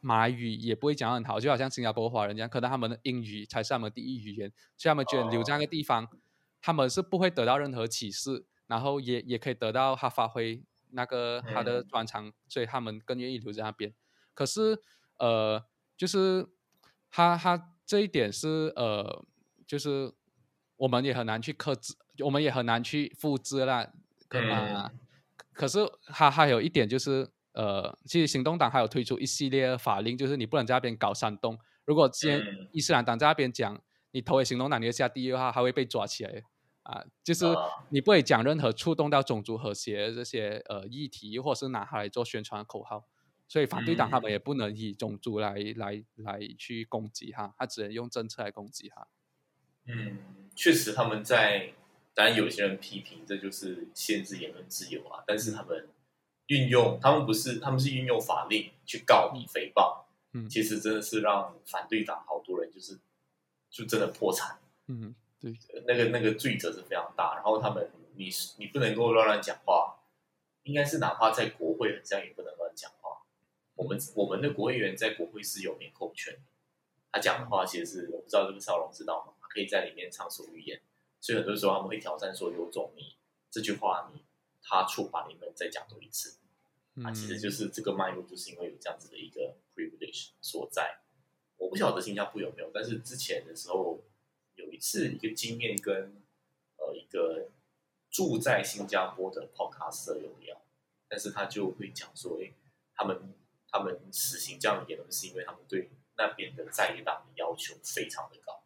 马来语也不会讲得很好，就好像新加坡华人一样，可能他们的英语才是他们第一语言，所以他们觉得留在那个地方，他们是不会得到任何歧视，然后也也可以得到他发挥那个他的嗯专长，所以他们更愿意留在那边。可是呃，就是他他这一点是呃，就是我们也很难去克制，我们也很难去复制啦。可啊、可是他还有一点就是呃，其实行动党还有推出一系列法令，就是你不能在那边搞煽动。如果今天嗯伊斯兰党在那边讲你投给行动党，你会下地狱的话，还会被抓起来啊。就是啊你不会讲任何触动到种族和谐这些呃议题，或者是拿它来做宣传的口号。所以反对党他们嗯也不能以种族来来来去攻击他，他只能用政策来攻击他。嗯，确实他们在，当然有些人批评这就是限制言论自由啊，但是他们运用，他们不是，他们是运用法令去告你诽谤，嗯。其实真的是让反对党好多人就是就真的破产，嗯，对，那个那个罪责是非常大，然后他们你你不能够乱乱讲话，应该是哪怕在国会，这样也不能乱讲话。我们我们的国会议员在国会是有免控权的，他讲的话其实是我不知道这个少龙知道吗？可以在里面畅所欲言，所以很多时候他们会挑战说：“有种你这句话你他触把你们再讲多一次。”啊，其实嗯就是这个脉络，就是因为有这样子的一个 privilege 所在。我不晓得新加坡有没有，但是之前的时候有一次一个经验跟呃一个住在新加坡的 podcaster 有聊，但是他就会讲说，哎，他们他们实行这样的言论，是因为他们对那边的在野党的要求非常的高，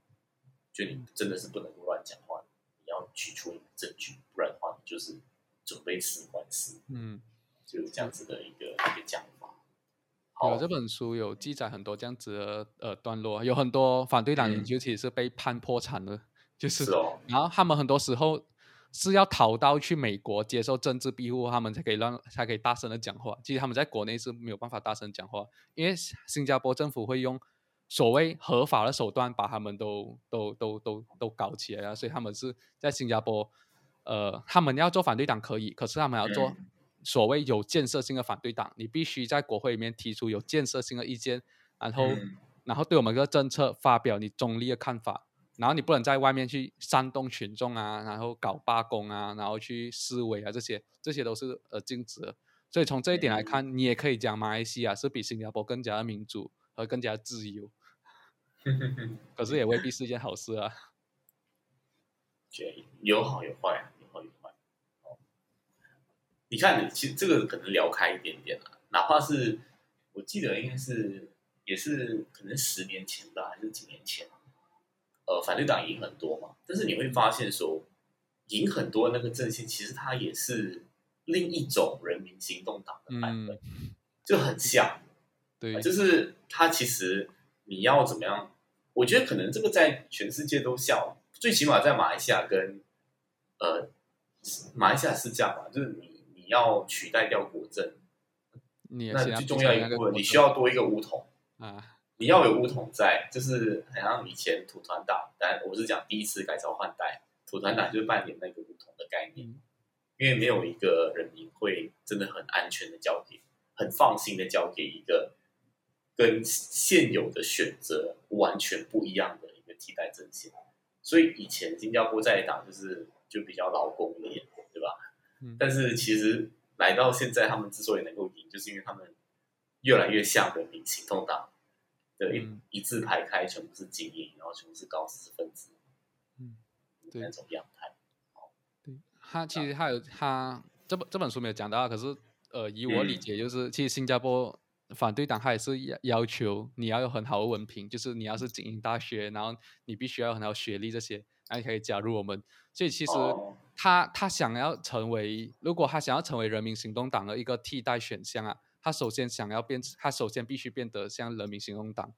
就你真的是不能够乱讲话，你要取出你的证据，不然的话你就是准备死官司。嗯，就是这样子的一个一个讲法。有这本书有记载很多这样子的呃段落，有很多反对党嗯研究其实是被判破产的，就是是哦，然后他们很多时候是要逃到去美国接受政治庇护，他们才可以让才可以大声的讲话。其实他们在国内是没有办法大声讲话，因为新加坡政府会用所谓合法的手段把他们都都都都都搞起来啊，所以他们是在新加坡，呃，他们要做反对党可以，可是他们要做嗯所谓有建设性的反对党，你必须在国会里面提出有建设性的意见，然后。嗯然后对我们这个政策发表你中立的看法，然后你不能在外面去煽动群众啊，然后搞罢工啊，然后去示威啊，这些这些都是呃禁止的。所以从这一点来看，你也可以讲马来西亚是比新加坡更加的民主和更加自由，可是也未必是一件好事啊。有好有坏，有好有坏。哦，你看，你其实这个可能聊开一点点了，哪怕是我记得应该是也是可能十年前吧，还是几年前，呃，反对党赢很多嘛，但是你会发现说，赢很多那个阵线，其实它也是另一种人民行动党的版本，嗯，就很像。对啊，就是它其实你要怎么样？我觉得可能这个在全世界都效，最起码在马来西亚跟呃马来西亚是这样吧，就是你你要取代掉国政，你那最重要一个部分，你需要多一个乌统，啊，你要有乌统在，就是好像以前土团党，但我是讲第一次改朝换代，土团党就是扮演那个乌统的概念，嗯因为没有一个人民会真的很安全的交给，很放心的交给一个跟现有的选择完全不一样的一个替代阵线。所以以前新加坡在野党就是就比较劳工一点，对吧？嗯但是其实来到现在，他们之所以能够赢，就是因为他们越来越像人民行动党的一、嗯一字排开，全部是精英，然后全部是高知识分子，嗯，对那种样态。对他其实还有他这本这本书没有讲到啊，可是呃，以我理嗯解，就是、其实新加坡反对党他也是要要求你要有很好的文凭，就是你要是精英大学，然后你必须要有很好的学历这些，那你可以加入我们。所以其实哦他、他想要成为，如果他想要成为人民行动党的一个替代选项啊，他首先想要变，他首先必须变得像人民行动党。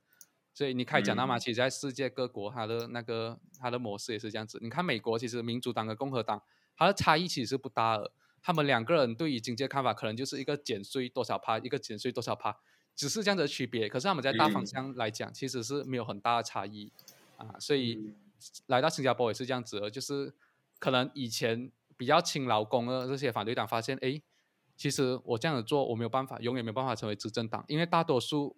所以你可以讲到嘛，嗯其实在世界各国，它的那个它的模式也是这样子。你看美国，其实民主党跟共和党，它的差异其实是不大的。他们两个人对于经济的看法，可能就是一个减税多少趴，一个减税多少趴，只是这样子的区别。可是他们在大方嗯向来讲，其实是没有很大的差异啊。所以嗯来到新加坡也是这样子的，就是可能以前比较亲劳工的这些反对党发现，哎，其实我这样子做，我没有办法，永远没有办法成为执政党，因为大多数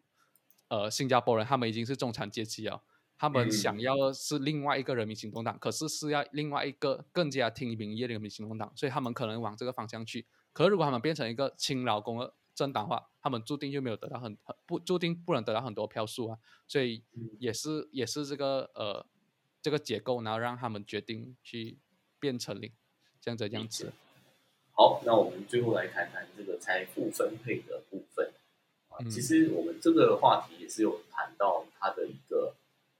呃新加坡人他们已经是中产阶级了，他们嗯想要的是另外一个人民行动党，可是是要另外一个更加听民意的人民行动党，所以他们可能往这个方向去。可是如果他们变成一个亲劳工的政党的话，他们注定就没有得到很很不注定不能得到很多票数啊，所以嗯也是也是这个呃这个结构，然后让他们决定去变成领这样子这样子。好，那我们最后来谈谈这个财富分配的部分。啊，嗯其实我们这个话题也是有谈到它的一个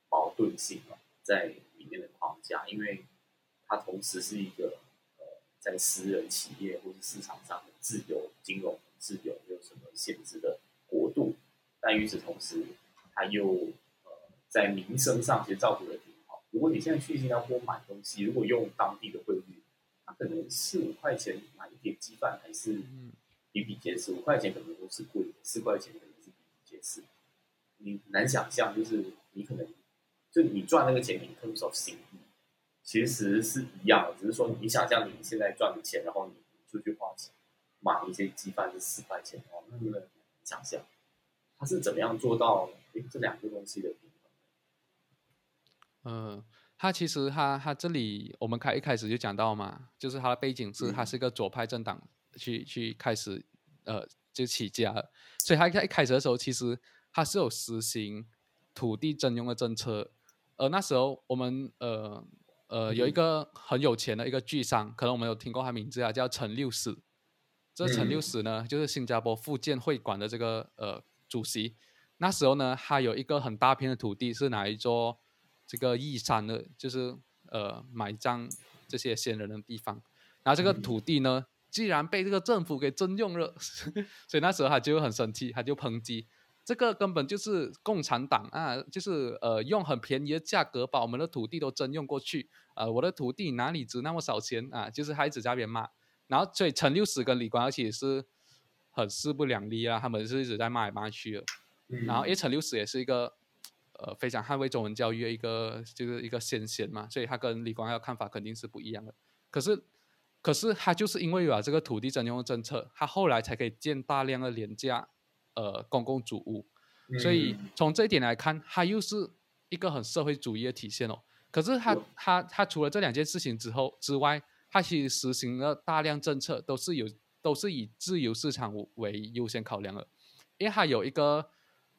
矛盾性啊，在里面的框架，因为它同时是一个呃，在私人企业或是市场上的自由金融自由没有什么限制的国度，但与此同时，它又呃在民生上其实照顾的挺好。如果你现在去新加坡买东西，如果用当地的汇率，它可能四五块钱买一点鸡饭还是嗯比比皆是，五块钱可能都是贵的，四块钱可能是比比皆是。你难想象，就是你可能就你赚那个钱，in terms of 心意，其实是一样的，只是说你想象你现在赚的钱，然后你出去花钱买一些鸡饭是四块钱哦，那你们想象他是怎么样做到诶这两个东西的平衡。呃，他其实他他这里我们开一开始就讲到嘛，就是他的背景是他嗯。是一个左派政党去去开始呃就起家，所以他在一开始的时候其实他是有实行土地征用的政策，而那时候我们呃呃有一嗯个很有钱的一个巨商，可能我们有听过他名字啊，叫陈六史。这陈六嗯。史呢，就是新加坡福建会馆的这个呃主席。那时候呢，他有一个很大片的土地是拿来做这个义山的，就是呃埋葬这些先人的地方。然后这个嗯土地呢，既然被这个政府给征用了，所以那时候他就很生气，他就抨击这个根本就是共产党啊，就是呃用很便宜的价格把我们的土地都征用过去，呃我的土地哪里值那么少钱啊？就是他一直在那边骂。然后所以陈六史跟李光耀其实是很势不两立啊，他们是一直在骂来骂去的。嗯然后因为陈六史也是一个呃非常捍卫中文教育的一个就是一个先贤嘛，所以他跟李光耀看法肯定是不一样的。可是可是他就是因为有了这个土地征用政策，他后来才可以建大量的廉价呃公共主屋。所以嗯从这一点来看，他又是一个很社会主义的体现哦。可是它有它它除了这两件事情之后之外，他其实实行了大量政策，都是有都是以自由市场为优先考量的。因为它有一个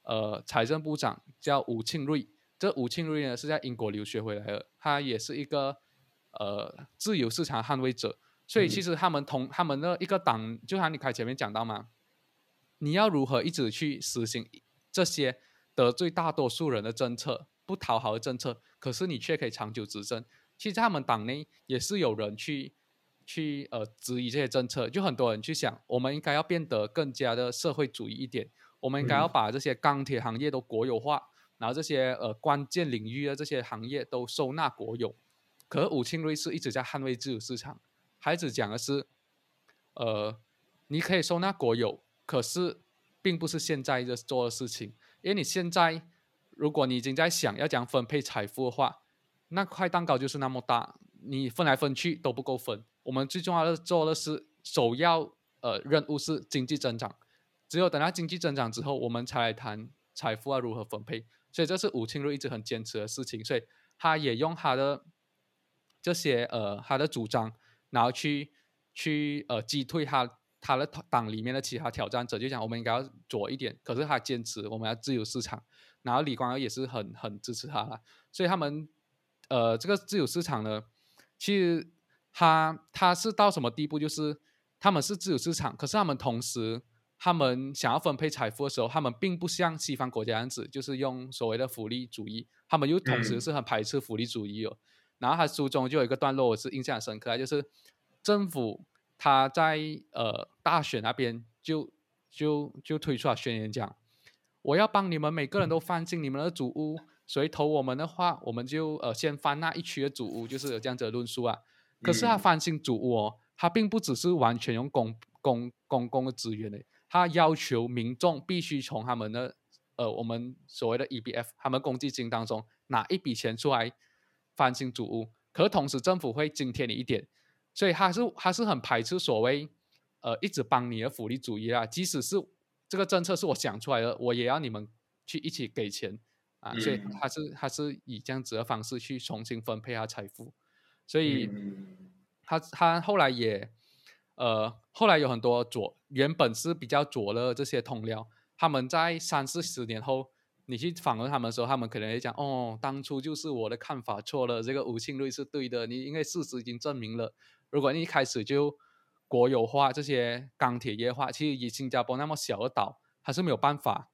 呃财政部长叫吴庆瑞，这吴庆瑞呢是在英国留学回来的，他也是一个呃自由市场捍卫者。所以其实他们同他们的一个党，就像你开前面讲到嘛，你要如何一直去实行这些得罪大多数人的政策、不讨好的政策，可是你却可以长久执政。其实他们党内也是有人去去呃质疑这些政策，就很多人去想，我们应该要变得更加的社会主义一点，我们应该要嗯把这些钢铁行业都国有化，然后这些呃关键领域的这些行业都收纳国有。可是武庆瑞是一直在捍卫自由市场，孩子讲的是，呃，你可以收纳国有，可是并不是现在在做的事情，因为你现在如果你已经在想要讲分配财富的话，那块蛋糕就是那么大，你分来分去都不够分。我们最重要的做的是首要呃任务是经济增长，只有等到经济增长之后，我们才来谈财富要如何分配。所以这是武清瑞一直很坚持的事情，所以他也用他的这些呃他的主张，然后去去呃击退他他的党里面的其他挑战者，就讲我们应该要左一点，可是他坚持我们要自由市场。然后李光耀也是很很支持他啦，所以他们呃这个自由市场呢，其实他他是到什么地步？就是他们是自由市场，可是他们同时他们想要分配财富的时候，他们并不像西方国家样子，就是用所谓的福利主义，他们又同时是很排斥福利主义哦。然后他书中就有一个段落，我是印象深刻，就是政府他在呃大选那边就就就推出了宣言讲。我要帮你们每个人都翻新你们的祖屋，所以投我们的话，我们就呃先翻那一区的祖屋，就是有这样子的论述啊。可是他翻新祖屋哦，他并不只是完全用公公公共的资源嘞，他要求民众必须从他们的呃我们所谓的 EBF 他们公积金当中拿一笔钱出来翻新祖屋，可同时政府会津贴你一点，所以他是他是很排斥所谓呃一直帮你的福利主义啦，即使是。这个政策是我想出来的，我也要你们去一起给钱啊，所以他是他是以这样子的方式去重新分配他财富，所以他他后来也呃后来有很多左原本是比较左的这些同僚，他们在三四十年后，你去访问他们的时候，他们可能会讲哦，当初就是我的看法错了，这个吴庆瑞是对的，你因为事实已经证明了，如果你一开始就。国有化这些钢铁业化，其实以新加坡那么小的岛，它是没有办法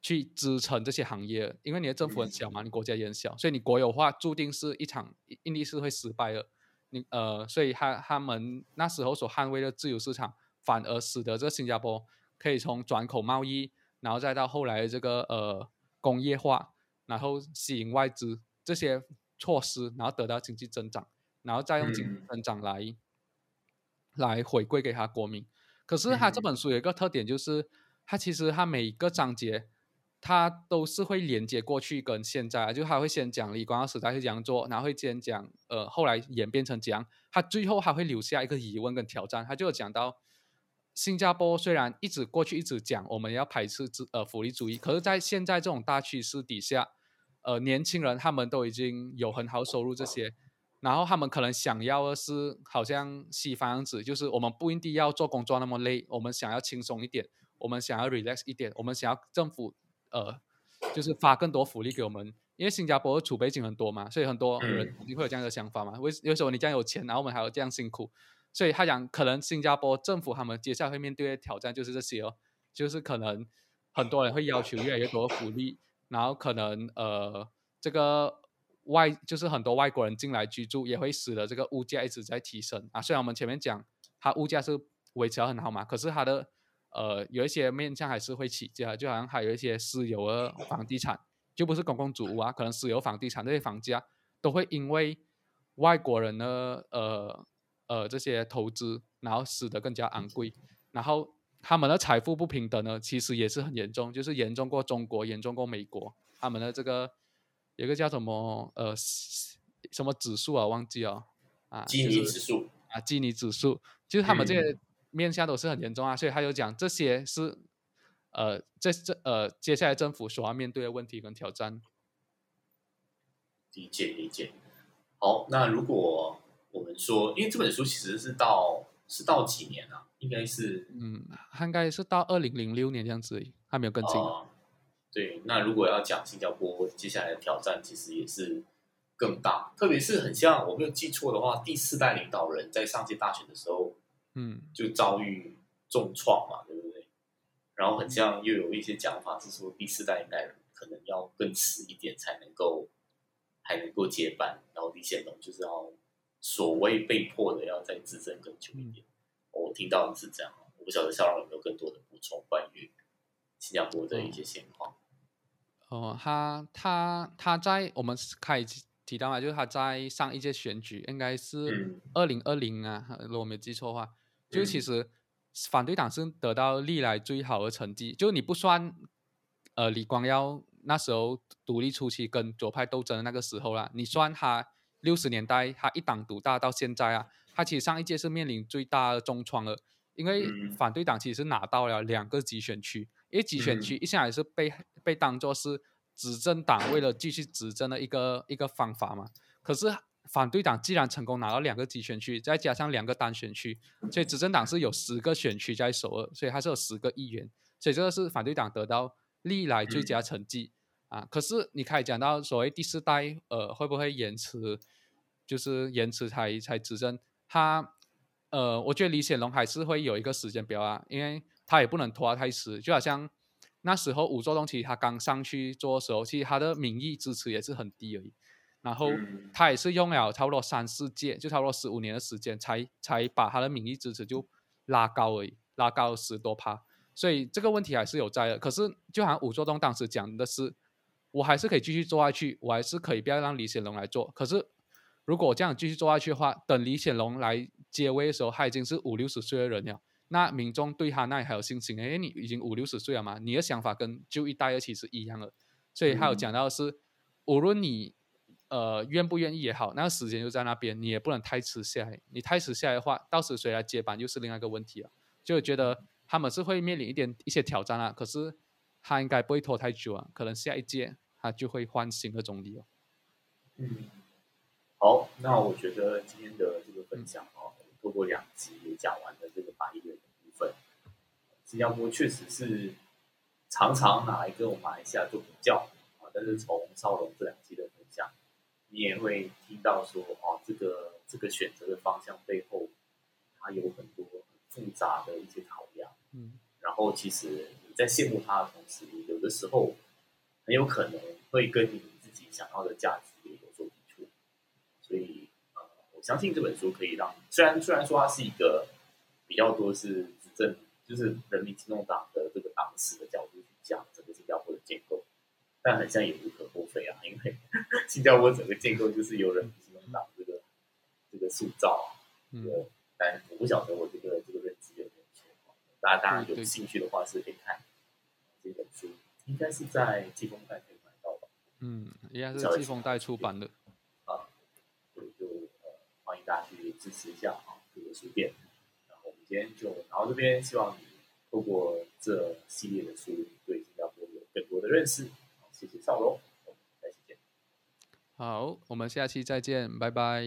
去支撑这些行业，因为你的政府很小嘛，你国家也很小，所以你国有化注定是一场一定是会失败的。你呃，所以他他们那时候所捍卫的自由市场，反而使得这新加坡可以从转口贸易，然后再到后来的这个呃工业化，然后吸引外资这些措施，然后得到经济增长，然后再用经济增长来。来回归给他国民，可是他这本书有一个特点，就是他其实他每一个章节，他都是会连接过去跟现在，就他会先讲李光耀时代是怎样做，然后会先讲呃后来演变成怎样，他最后还会留下一个疑问跟挑战，他就讲到新加坡虽然一直过去一直讲我们要排斥资呃福利主义，可是在现在这种大趋势底下，呃年轻人他们都已经有很好收入这些。然后他们可能想要的是，好像西方样子，就是我们不一定要做工作那么累，我们想要轻松一点，我们想要 relax 一点，我们想要政府呃，就是发更多福利给我们。因为新加坡的储备金很多嘛，所以很多人肯定会有这样的想法嘛。为为什么你这样有钱，然后我们还要这样辛苦？所以他讲，可能新加坡政府他们接下来会面对的挑战就是这些哦，就是可能很多人会要求越来越多的福利，然后可能呃这个。外就是很多外国人进来居住，也会使得这个物价一直在提升啊。虽然我们前面讲它物价是维持很好嘛，可是它的呃有一些面向还是会起价，就好像还有一些私有的房地产，就不是公共主屋啊，可能私有房地产这些房价都会因为外国人的呃呃这些投资，然后使得更加昂贵。然后他们的财富不平等呢，其实也是很严重，就是严重过中国，严重过美国，他们的这个。有个叫什么呃什么指数啊，忘记了啊，基尼指数啊，基尼指数，就是他们这些面向都是很严重啊，所以他就讲这些是呃这这呃接下来政府所要面对的问题跟挑战。理解理解。好，那如果我们说，因为这本书其实是到是到几年啊？应该是嗯，应该是到二零零六年这样子，还没有跟进。对，那如果要讲新加坡接下来的挑战，其实也是更大，特别是很像我没有记错的话，第四代领导人在上届大选的时候，嗯，就遭遇重创嘛，对不对？然后很像又有一些讲法是说，第四代领导人可能要更迟一点才能够还能够接班，然后李显龙就是要所谓被迫的要再执政更久一点。我听到的是这样，我不晓得肖老有没有更多的补充关于新加坡的一些现况。哦，他他他在我们开提到嘛，就是他在上一届选举，应该是二零二零啊，如果没记错的话，就其实反对党是得到历来最好的成绩，就你不算呃李光耀那时候独立初期跟左派斗争的那个时候啦，你算他六十年代他一党独大到现在啊，他其实上一届是面临最大的重创了，因为反对党其实拿到了两个集选区。因为集选区一向也是被被当做是执政党为了继续执政的一个一个方法嘛。可是反对党既然成功拿到两个集选区，再加上两个单选区，所以执政党是有十个选区在首尔，所以它是有十个议员，所以这个是反对党得到历来最佳成绩啊。可是你可以讲到所谓第四代，呃，会不会延迟，就是延迟才才执政？他，呃，我觉得李显龙还是会有一个时间表啊，因为他也不能拖太迟，就好像那时候武作东其实他刚上去做的时候，其实他的民意支持也是很低而已。然后他也是用了差不多三四届，就差不多十五年的时间，才才把他的民意支持就拉高而已，拉高十多趴。所以这个问题还是有在的。可是就好像武作东当时讲的是，我还是可以继续做下去，我还是可以不要让李显龙来做。可是如果我这样继续做下去的话，等李显龙来接位的时候，他已经是五六十岁的人了。那民众对他那里还有信心？哎，你已经五六十岁了嘛，你的想法跟旧一代的其实一样了。所以还有讲到是，无论你。呃，愿不愿意也好，那个时间就在那边，你也不能太迟下来。你太迟下来的话，到时谁来接班又是另外一个问题了。就觉得他们是会面临一点一些挑战啊，可是他应该不会拖太久啊，可能下一届他就会换新的总理了。嗯，好，那我觉得今天的这个分享哦，透过两集也讲完了这个八亿的部分。新加坡确实是常常拿来跟我们马来西亚做比较啊，但是从少龙这两集的。你也会听到说，哦，这个这个选择的方向背后，它有很多很复杂的一些考量。嗯，然后其实你在羡慕他的同时，有的时候很有可能会跟你自己想要的价值也有所抵触。所以，呃，我相信这本书可以让，虽然虽然说它是一个比较多是执政，就是人民行动党的这个党史的角度去讲整个新加坡的建构。但很像也无可厚非啊，因为 新加坡整个建构就是由人民行动党这个这个塑造啊，嗯，但我不晓得我这个这个认知有没有错，大家当然有兴趣的话是可以看这本书，应该是在季风带可以买到吧？嗯，应该是季风带出版的啊，所以就呃欢迎大家去支持一下啊这个书店，然后我们今天就然后这边希望你透过这系列的书对新加坡有更多的认识。谢谢少龙，下期见。好，我们下期再见，拜拜。